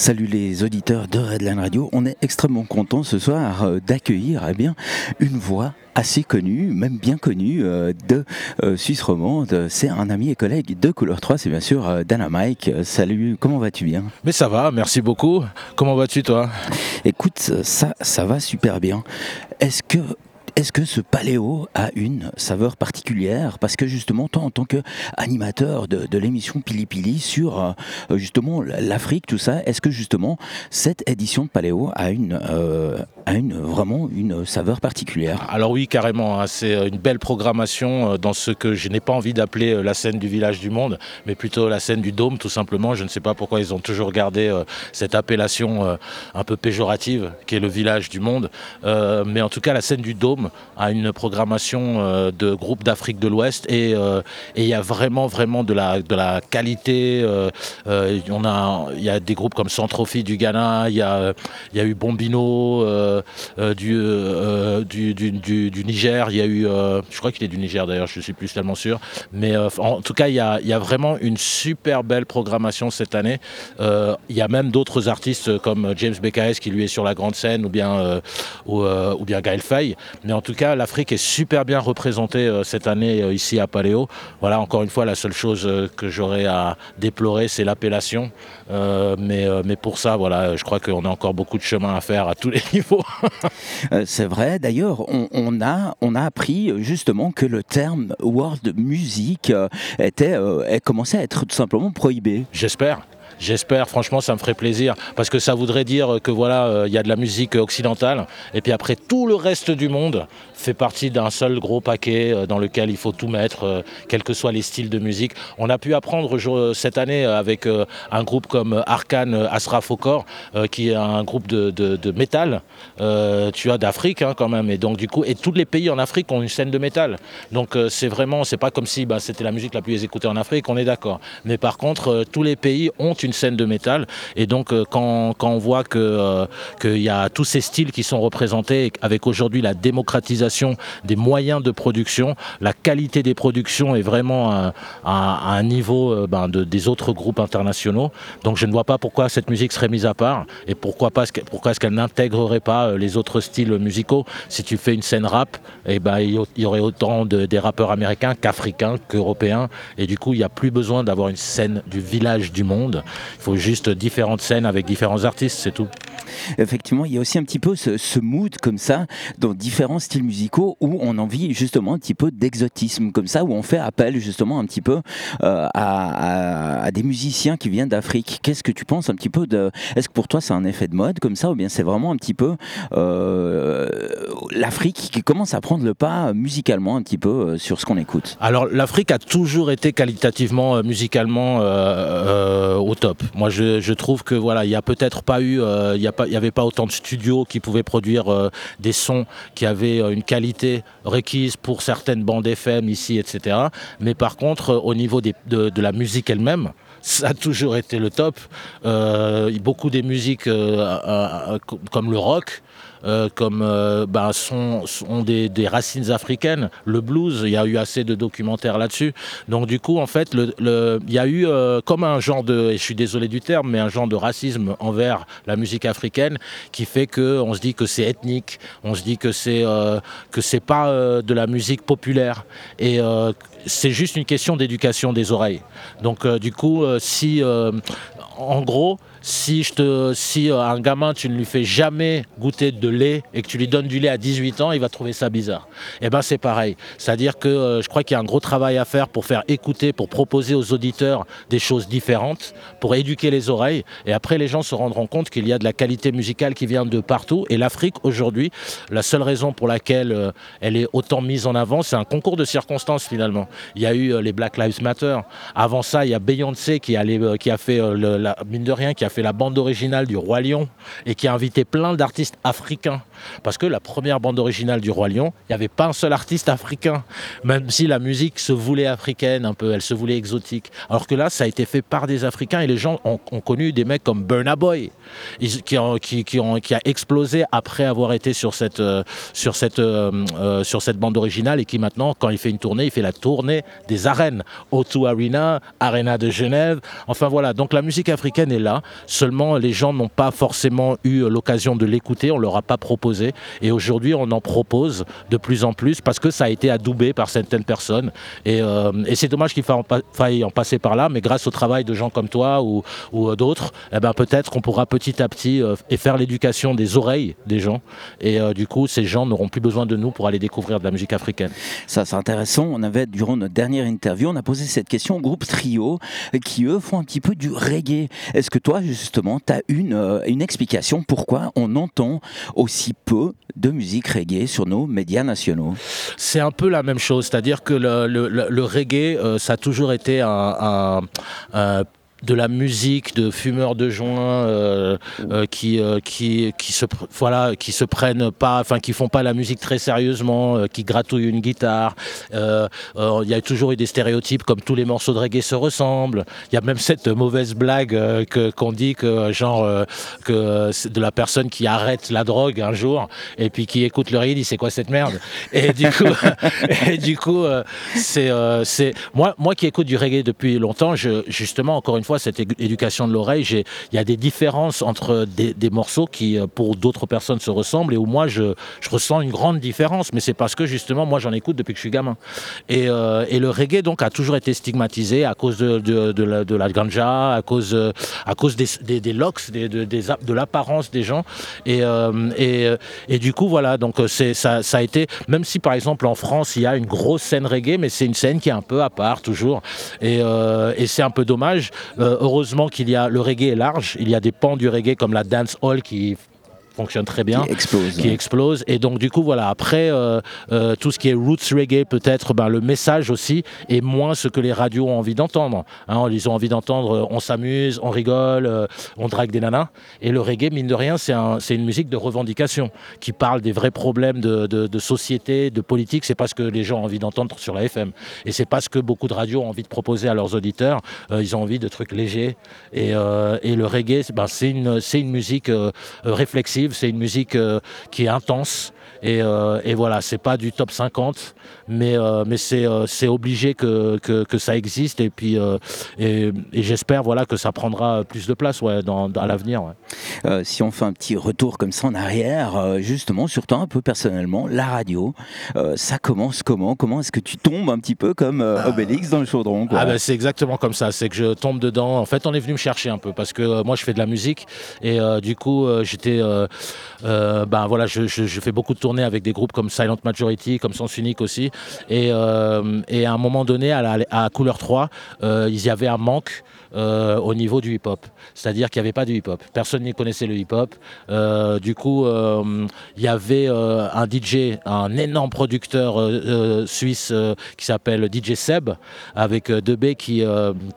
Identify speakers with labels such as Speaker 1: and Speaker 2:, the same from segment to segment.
Speaker 1: Salut les auditeurs de Redline Radio. On est extrêmement content ce soir euh, d'accueillir eh bien une voix assez connue, même bien connue euh, de euh, Suisse romande. C'est un ami et collègue de Couleur 3, c'est bien sûr Dana Mike. Salut, comment vas-tu bien?
Speaker 2: Mais ça va, merci beaucoup. Comment vas-tu toi?
Speaker 1: Écoute, ça, ça va super bien. Est-ce que est-ce que ce paléo a une saveur particulière? Parce que justement, toi, en tant qu'animateur de, l'émission Pili Pili sur euh, justement l'Afrique, tout ça, est-ce que justement cette édition de paléo a une, euh, a une vraiment une saveur particulière?
Speaker 2: Alors oui, carrément. Hein, c'est euh, une belle programmation dans ce que je n'ai pas envie d'appeler la scène du village du monde, mais plutôt la scène du dôme, tout simplement. Je ne sais pas pourquoi ils ont toujours gardé cette appellation un peu péjorative qui est le village du monde, mais en tout cas la scène du dôme à une programmation euh, de groupes d'Afrique de l'Ouest euh, et il y a vraiment vraiment de la, qualité. Euh, a, il y a des groupes comme Centrophie du Ghana, il y a, a eu Bombino du, Niger, il y a eu, je crois qu'il est du Niger d'ailleurs, je suis plus tellement sûr, mais en tout cas il y, a, y a vraiment une super belle programmation cette année. il y a même d'autres artistes comme James BKS qui lui est sur la grande scène ou bien, ou, ou bien Gaël Faye, mais en tout cas, l'Afrique est super bien représentée euh, cette année euh, ici à Paléo. Voilà, encore une fois, la seule chose euh, que j'aurais à déplorer, c'est l'appellation. mais, mais pour ça, voilà, je crois qu'on a encore beaucoup de chemin à faire à tous les niveaux.
Speaker 1: c'est vrai. D'ailleurs, on, a, on a appris justement que le terme world music était, commençait à être tout simplement prohibé.
Speaker 2: J'espère. J'espère, franchement, ça me ferait plaisir. Parce que ça voudrait dire que voilà, euh, il y a de la musique occidentale. Et puis après, tout le reste du monde fait partie d'un seul gros paquet euh, dans lequel il faut tout mettre, euh, quels que soient les styles de musique. On a pu apprendre cette année avec un groupe comme Arkane Asraf Okor, qui est un groupe de, de, métal, tu as d'Afrique hein, quand même. Et donc, du coup, et tous les pays en Afrique ont une scène de métal. Donc, c'est vraiment, c'est pas comme si bah, c'était la musique la plus écoutée en Afrique, on est d'accord. Mais par contre, tous les pays ont une scène de métal. Et donc, euh, quand, quand on voit que euh, qu'il y a tous ces styles qui sont représentés, avec aujourd'hui la démocratisation des moyens de production, la qualité des productions est vraiment à, un niveau euh, ben, de, des autres groupes internationaux. Donc, je ne vois pas pourquoi cette musique serait mise à part et pourquoi, pas, pourquoi est-ce qu'elle n'intégrerait pas les autres styles musicaux. Si tu fais une scène rap, et eh ben, il y aurait autant de, des rappeurs américains qu'africains, qu'européens. Et du coup, il n'y a plus besoin d'avoir une scène du village du monde. Il faut juste différentes scènes avec différents artistes, c'est tout.
Speaker 1: Effectivement, il y a aussi un petit peu ce, mood comme ça dans différents styles musicaux où on a envie justement un petit peu d'exotisme comme ça, où on fait appel justement un petit peu euh, à, des musiciens qui viennent d'Afrique. Qu'est-ce que tu penses un petit peu de... Est-ce que pour toi c'est un effet de mode comme ça ou bien c'est vraiment un petit peu euh, l'Afrique qui commence à prendre le pas musicalement un petit peu euh, sur ce qu'on écoute?
Speaker 2: Alors l'Afrique a toujours été qualitativement musicalement au top. Moi je, trouve que voilà, il n'y a peut-être pas eu, il a il n'y avait pas autant de studios qui pouvaient produire euh, des sons qui avaient euh, une qualité requise pour certaines bandes FM ici, etc. Mais par contre, euh, au niveau de, la musique elle-même, ça a toujours été le top. beaucoup des musiques comme le rock, euh, comme euh, ben, sont, des, racines africaines. Le blues, il y a eu assez de documentaires là-dessus. Donc du coup, en fait, il y a eu euh, comme un genre de, et je suis désolé du terme, mais un genre de racisme envers la musique africaine qui fait que on se dit que c'est ethnique, on se dit que c'est que c'est pas de la musique populaire et c'est juste une question d'éducation des oreilles. Donc du coup, si en gros, si, je te, si euh, un gamin, tu ne lui fais jamais goûter de lait et que tu lui donnes du lait à 18 ans, il va trouver ça bizarre. Et eh ben c'est pareil. C'est-à-dire que euh, je crois qu'il y a un gros travail à faire pour faire écouter, pour proposer aux auditeurs des choses différentes, pour éduquer les oreilles. Et après, les gens se rendront compte qu'il y a de la qualité musicale qui vient de partout. Et l'Afrique, aujourd'hui, la seule raison pour laquelle euh, elle est autant mise en avant, c'est un concours de circonstances finalement. Il y a eu les Black Lives Matter. Avant ça, il y a Beyoncé qui, qui a fait, la, mine de rien, qui a fait la bande originale du Roi Lion et qui a invité plein d'artistes africains africain. Parce que la première bande originale du Roi Lion, il n'y avait pas un seul artiste africain. Même si la musique se voulait africaine un peu, elle se voulait exotique. Alors que là, ça a été fait par des Africains et les gens ont, connu des mecs comme Burna Boy, qui, a explosé après avoir été sur cette, euh, sur, cette, euh, euh, sur cette bande originale et qui maintenant, quand il fait une tournée, il fait la tournée des arènes. O2 Arena, Arena de Genève. Enfin voilà, donc la musique africaine est là. Seulement, les gens n'ont pas forcément eu l'occasion de l'écouter, on leur a pas proposé. Et aujourd'hui, on en propose de plus en plus parce que ça a été adoubé par certaines personnes. Et, c'est dommage qu'il faille en passer par là, mais grâce au travail de gens comme toi ou, d'autres, eh ben, peut-être qu'on pourra petit à petit et faire l'éducation des oreilles des gens. Et du coup, ces gens n'auront plus besoin de nous pour aller découvrir de la musique africaine.
Speaker 1: Ça, c'est intéressant. On avait, durant notre dernière interview, on a posé cette question au groupe Trio, qui eux font un petit peu du reggae. Est-ce que toi, justement, tu as une, euh, une explication pourquoi on entend aussi peu de musique reggae sur nos médias nationaux.
Speaker 2: C'est un peu la même chose, c'est-à-dire que le, reggae, euh, ça a toujours été un de la musique de fumeurs de joint euh, euh, qui, euh, qui, qui, se, voilà, qui se prennent pas, enfin qui font pas la musique très sérieusement, qui gratouillent une guitare. Il y a toujours eu des stéréotypes comme tous les morceaux de reggae se ressemblent. Il y a même cette mauvaise blague que, qu'on dit que genre que de la personne qui arrête la drogue un jour et puis qui écoute le reggae dit c'est quoi cette merde et du coup et du coup c'est c'est moi moi qui écoute du reggae depuis longtemps je, justement encore une fois cette éducation de l'oreille, il y a des différences entre des, morceaux qui, euh, pour d'autres personnes, se ressemblent et où moi, je, ressens une grande différence. Mais c'est parce que, justement, moi, j'en écoute depuis que je suis gamin. Et, euh, le reggae, donc, a toujours été stigmatisé à cause de, de, la, ganja, à cause, à cause des, des, locks, des, de l'apparence des gens. Et, euh, et, et, du coup, voilà, donc, ça, ça a été, même si, par exemple, en France, il y a une grosse scène reggae, mais c'est une scène qui est un peu à part, toujours. Et, et c'est un peu dommage. Euh, heureusement qu'il y a le reggae est large. Il y a des pans du reggae comme la dance hall qui fonctionne très bien,
Speaker 1: qui explose,
Speaker 2: qui explose. Et donc du coup voilà, après euh, euh, tout ce qui est roots reggae peut-être, ben, le message aussi est moins ce que les radios ont envie d'entendre. Hein, ils ont envie d'entendre, euh, on s'amuse, on rigole, on drague des nanas. Et le reggae, mine de rien, c'est un, une musique de revendication qui parle des vrais problèmes de, de, société, de politique. C'est pas ce que les gens ont envie d'entendre sur la FM. Et c'est pas ce que beaucoup de radios ont envie de proposer à leurs auditeurs. ils ont envie de trucs légers. Et, et le reggae, ben, c'est une, une musique réflexive c'est une musique euh, qui est intense. Et, euh, et, voilà, c'est pas du top 50, mais, euh, mais c'est, c'est obligé que, que, ça existe. Et puis, et, j'espère voilà, que ça prendra plus de place ouais, dans, à l'avenir.
Speaker 1: si on fait un petit retour comme ça en arrière, justement, surtout un peu personnellement, la radio, ça commence comment? Comment est-ce que tu tombes un petit peu comme Obélix dans le chaudron
Speaker 2: ah ben, C'est exactement comme ça, c'est que je tombe dedans. En fait, on est venu me chercher un peu parce que moi, je fais de la musique et du coup, j'étais euh, ben voilà, je, fais beaucoup de tournées avec des groupes comme Silent Majority, comme Sens Unique aussi. Et, euh, à un moment donné, à, à Couleur 3, euh, il y avait un manque euh, au niveau du hip-hop. C'est-à-dire qu'il n'y avait pas de hip-hop. Personne n'y connaissait le hip-hop. Du coup, il y avait un DJ, un énorme producteur suisse qui s'appelle DJ Seb, avec 2B qui,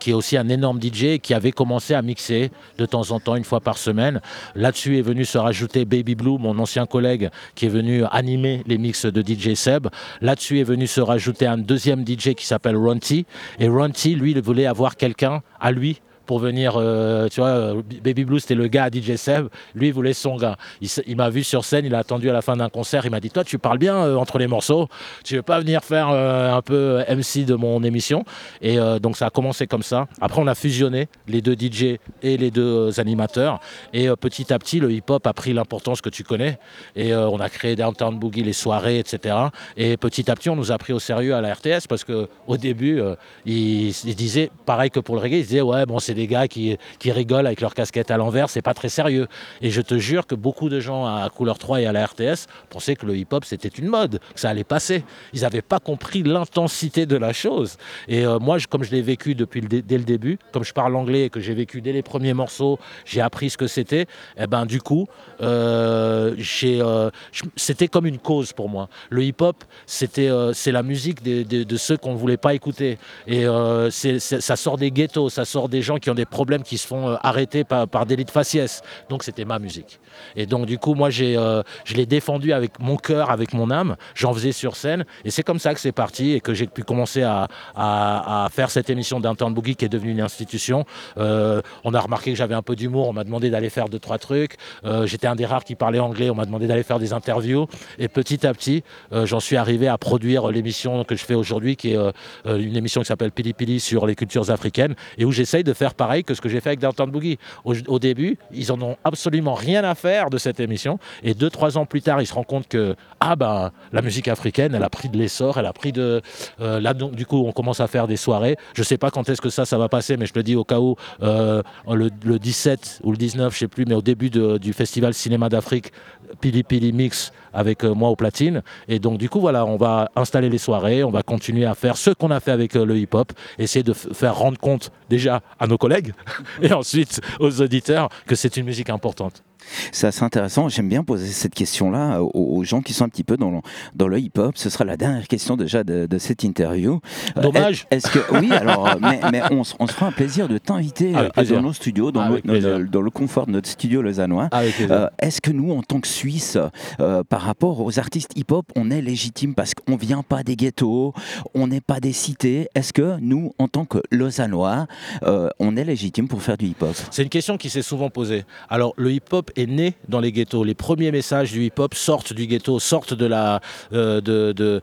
Speaker 2: qui est aussi un énorme DJ qui avait commencé à mixer de temps en temps, une fois par semaine. Là-dessus est venu se rajouter Baby Blue, mon ancien collègue, qui est venu animer les mix de DJ Seb. Là-dessus est venu se rajouter un deuxième DJ qui s'appelle Ronty. Et Ronty, lui, il voulait avoir quelqu'un à lui pour venir, euh, tu vois, euh, Baby Blue c'était le gars à DJ Seb, lui il voulait son gars. Il, m'a vu sur scène, il a attendu à la fin d'un concert, il m'a dit toi tu parles bien euh, entre les morceaux, tu veux pas venir faire un peu MC de mon émission? Et donc ça a commencé comme ça. Après on a fusionné les deux DJ et les deux animateurs et petit à petit le hip-hop a pris l'importance que tu connais et on a créé Downtown Boogie, les soirées, etc. Et petit à petit on nous a pris au sérieux à la RTS parce que au début ils, ils disaient pareil que pour le reggae, ils disaient ouais bon c'est des gars qui, rigolent avec leur casquette à l'envers, c'est pas très sérieux. Et je te jure que beaucoup de gens à Couleur 3 et à la RTS pensaient que le hip-hop c'était une mode, que ça allait passer. Ils n'avaient pas compris l'intensité de la chose. Et euh, moi, comme je l'ai vécu depuis le dès le début, comme je parle anglais et que j'ai vécu dès les premiers morceaux, j'ai appris ce que c'était. Et eh ben du coup, euh, euh, c'était comme une cause pour moi. Le hip-hop, c'était c'est la musique de, ceux qu'on ne voulait pas écouter. Et ça sort des ghettos, ça sort des gens qui ont des problèmes qui se font euh, arrêter par, délit de faciès. Donc c'était ma musique. Et donc du coup, moi, j'ai, euh, je l'ai défendu avec mon cœur, avec mon âme. J'en faisais sur scène. Et c'est comme ça que c'est parti et que j'ai pu commencer à, à, faire cette émission d'Inturn Boogie qui est devenue une institution. Euh, on a remarqué que j'avais un peu d'humour. On m'a demandé d'aller faire deux, trois trucs. j'étais un des rares qui parlait anglais. On m'a demandé d'aller faire des interviews. Et petit à petit, j'en suis arrivé à produire l'émission que je fais aujourd'hui, qui est une émission qui s'appelle Pili Pili sur les cultures africaines et où j'essaye de faire pareil que ce que j'ai fait avec Downtown Boogie. Au, début, ils en ont absolument rien à faire de cette émission. Et deux, trois ans plus tard, ils se rendent compte que ah ben la musique africaine, elle a pris de l'essor, elle a pris de euh, là donc du coup on commence à faire des soirées. Je sais pas quand est-ce que ça ça va passer, mais je le dis au cas où euh, le, 17 ou le 19, je sais plus, mais au début du festival Cinéma d'Afrique, Pili Pili Mix avec euh, moi au platine. Et donc du coup voilà, on va installer les soirées, on va continuer à faire ce qu'on a fait avec le hip-hop, essayer de faire rendre compte déjà à nos collègues et ensuite aux auditeurs que c'est une musique importante.
Speaker 1: C'est assez intéressant. J'aime bien poser cette question-là aux, gens qui sont un petit peu dans le, dans le hip-hop. Ce sera la dernière question déjà de, cette interview.
Speaker 2: Euh, Dommage.
Speaker 1: Est-ce que oui alors, euh, mais, on, se fera un plaisir de t'inviter euh, dans nos studios, dans, le, dans, le, confort de notre studio lausannois. Est-ce que nous, en tant que Suisses, par rapport aux artistes hip-hop, on est légitime parce qu'on vient pas des ghettos, on n'est pas des cités? Est-ce que nous, en tant que lausannois, on est légitime pour faire du hip-hop?
Speaker 2: C'est une question qui s'est souvent posée. Alors le hip-hop est né dans les ghettos. Les premiers messages du hip-hop sortent du ghetto, sortent de la, euh, de, de,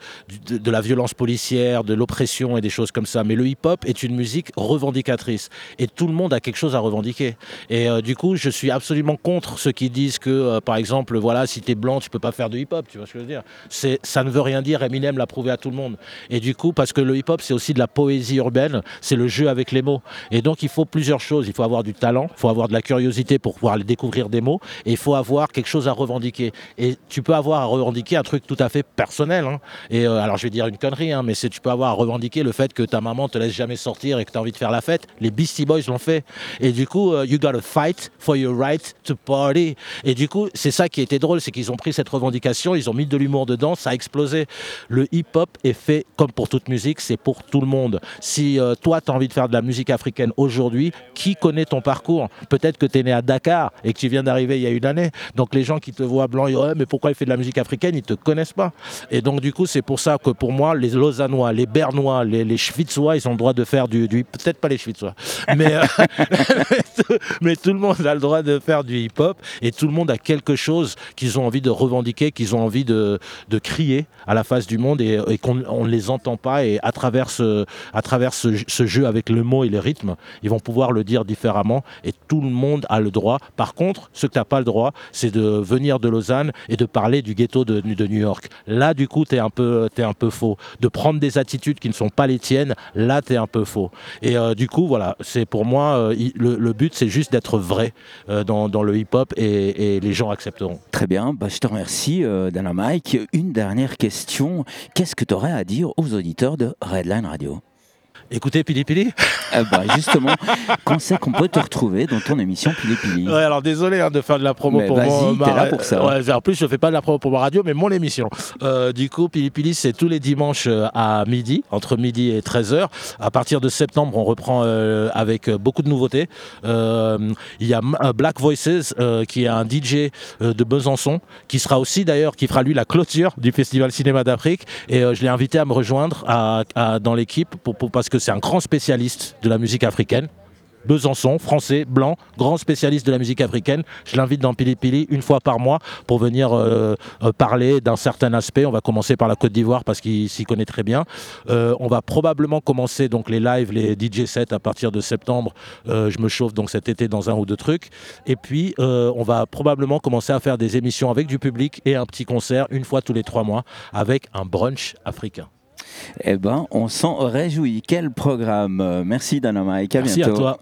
Speaker 2: de, la violence policière, de l'oppression et des choses comme ça. Mais le hip-hop est une musique revendicatrice. Et tout le monde a quelque chose à revendiquer. Et euh, du coup, je suis absolument contre ceux qui disent que, euh, par exemple, voilà, si tu es blanc, tu peux pas faire de hip-hop. Tu vois ce que je veux dire? C'est, Ça ne veut rien dire. Eminem l'a prouvé à tout le monde. Et du coup, parce que le hip-hop, c'est aussi de la poésie urbaine, c'est le jeu avec les mots. Et donc, il faut plusieurs choses. Il faut avoir du talent, il faut avoir de la curiosité pour pouvoir découvrir des mots et il faut avoir quelque chose à revendiquer. Et tu peux avoir à revendiquer un truc tout à fait personnel. Hein. Et euh, alors je vais dire une connerie, hein, mais tu peux avoir à revendiquer le fait que ta maman te laisse jamais sortir et que tu as envie de faire la fête. Les Beastie Boys l'ont fait. Et du coup, euh, you gotta fight for your right to party. Et du coup, c'est ça qui était drôle, c'est qu'ils ont pris cette revendication, ils ont mis de l'humour dedans, ça a explosé. Le hip-hop est fait comme pour toute musique, c'est pour tout le monde. Si euh, toi, tu as envie de faire de la musique africaine aujourd'hui, qui connaît ton parcours? Peut-être que tu es né à Dakar et que tu viens d'arriver il y a une année. Donc les gens qui te voient blanc, ils disent, mais pourquoi il fait de la musique africaine? Ils te connaissent pas. Et donc du coup, c'est pour ça que pour moi, les Lausannois, les Bernois, les, les Schwitzois, ils ont le droit de faire du, peut-être pas les Schwitzois, mais, euh, mais tout le monde a le droit de faire du hip-hop et tout le monde a quelque chose qu'ils ont envie de revendiquer, qu'ils ont envie de, de, crier à la face du monde et, qu'on ne les entend pas. Et à travers, ce, à travers ce, jeu avec le mot et le rythme, ils vont pouvoir le dire différemment et tout le monde a le droit. Par contre, ce que tu n'as pas le droit, c'est de venir de Lausanne et de parler du ghetto de, New York. Là, du coup, tu es, un peu, un peu faux. De prendre des attitudes qui ne sont pas les tiennes, là, tu es un peu faux. Et euh, du coup, voilà, c'est pour moi, euh, le, but, c'est juste d'être vrai euh, dans, le hip-hop et, les gens accepteront.
Speaker 1: Très bien, bah, je te remercie, Dana Mike. Une dernière question. Qu'est-ce que tu aurais à dire aux auditeurs de Redline Radio?
Speaker 2: Écoutez Pili Pili
Speaker 1: eh ben, Justement, quand c'est qu'on peut te retrouver dans ton émission Pili Pili
Speaker 2: Ouais, alors désolé hein, de faire de la promo pour
Speaker 1: moi. t'es là pour ça.
Speaker 2: Ouais, en plus, je fais pas de la promo pour ma radio, mais mon émission. Euh, du coup, Pili Pili, c'est tous les dimanches euh, à midi, entre midi et 13h. À partir de septembre, on reprend euh, avec beaucoup de nouveautés. il y a Black Voices, qui est un DJ de Besançon, qui sera aussi d'ailleurs, qui fera lui la clôture du Festival Cinéma d'Afrique. Et je l'ai invité à me rejoindre à, dans l'équipe pour, pour, parce que c'est un grand spécialiste de la musique africaine. Besançon, français, blanc, grand spécialiste de la musique africaine. Je l'invite dans Pili Pili une fois par mois pour venir euh, euh, parler d'un certain aspect. On va commencer par la Côte d'Ivoire parce qu'il s'y connaît très bien. Euh, on va probablement commencer donc les lives, les DJ sets à partir de septembre. je me chauffe donc cet été dans un ou deux trucs. Et puis on va probablement commencer à faire des émissions avec du public et un petit concert une fois tous les trois mois avec un brunch africain.
Speaker 1: Eh ben, on s'en réjouit. Quel programme Merci Dana Mike.
Speaker 2: Merci à toi.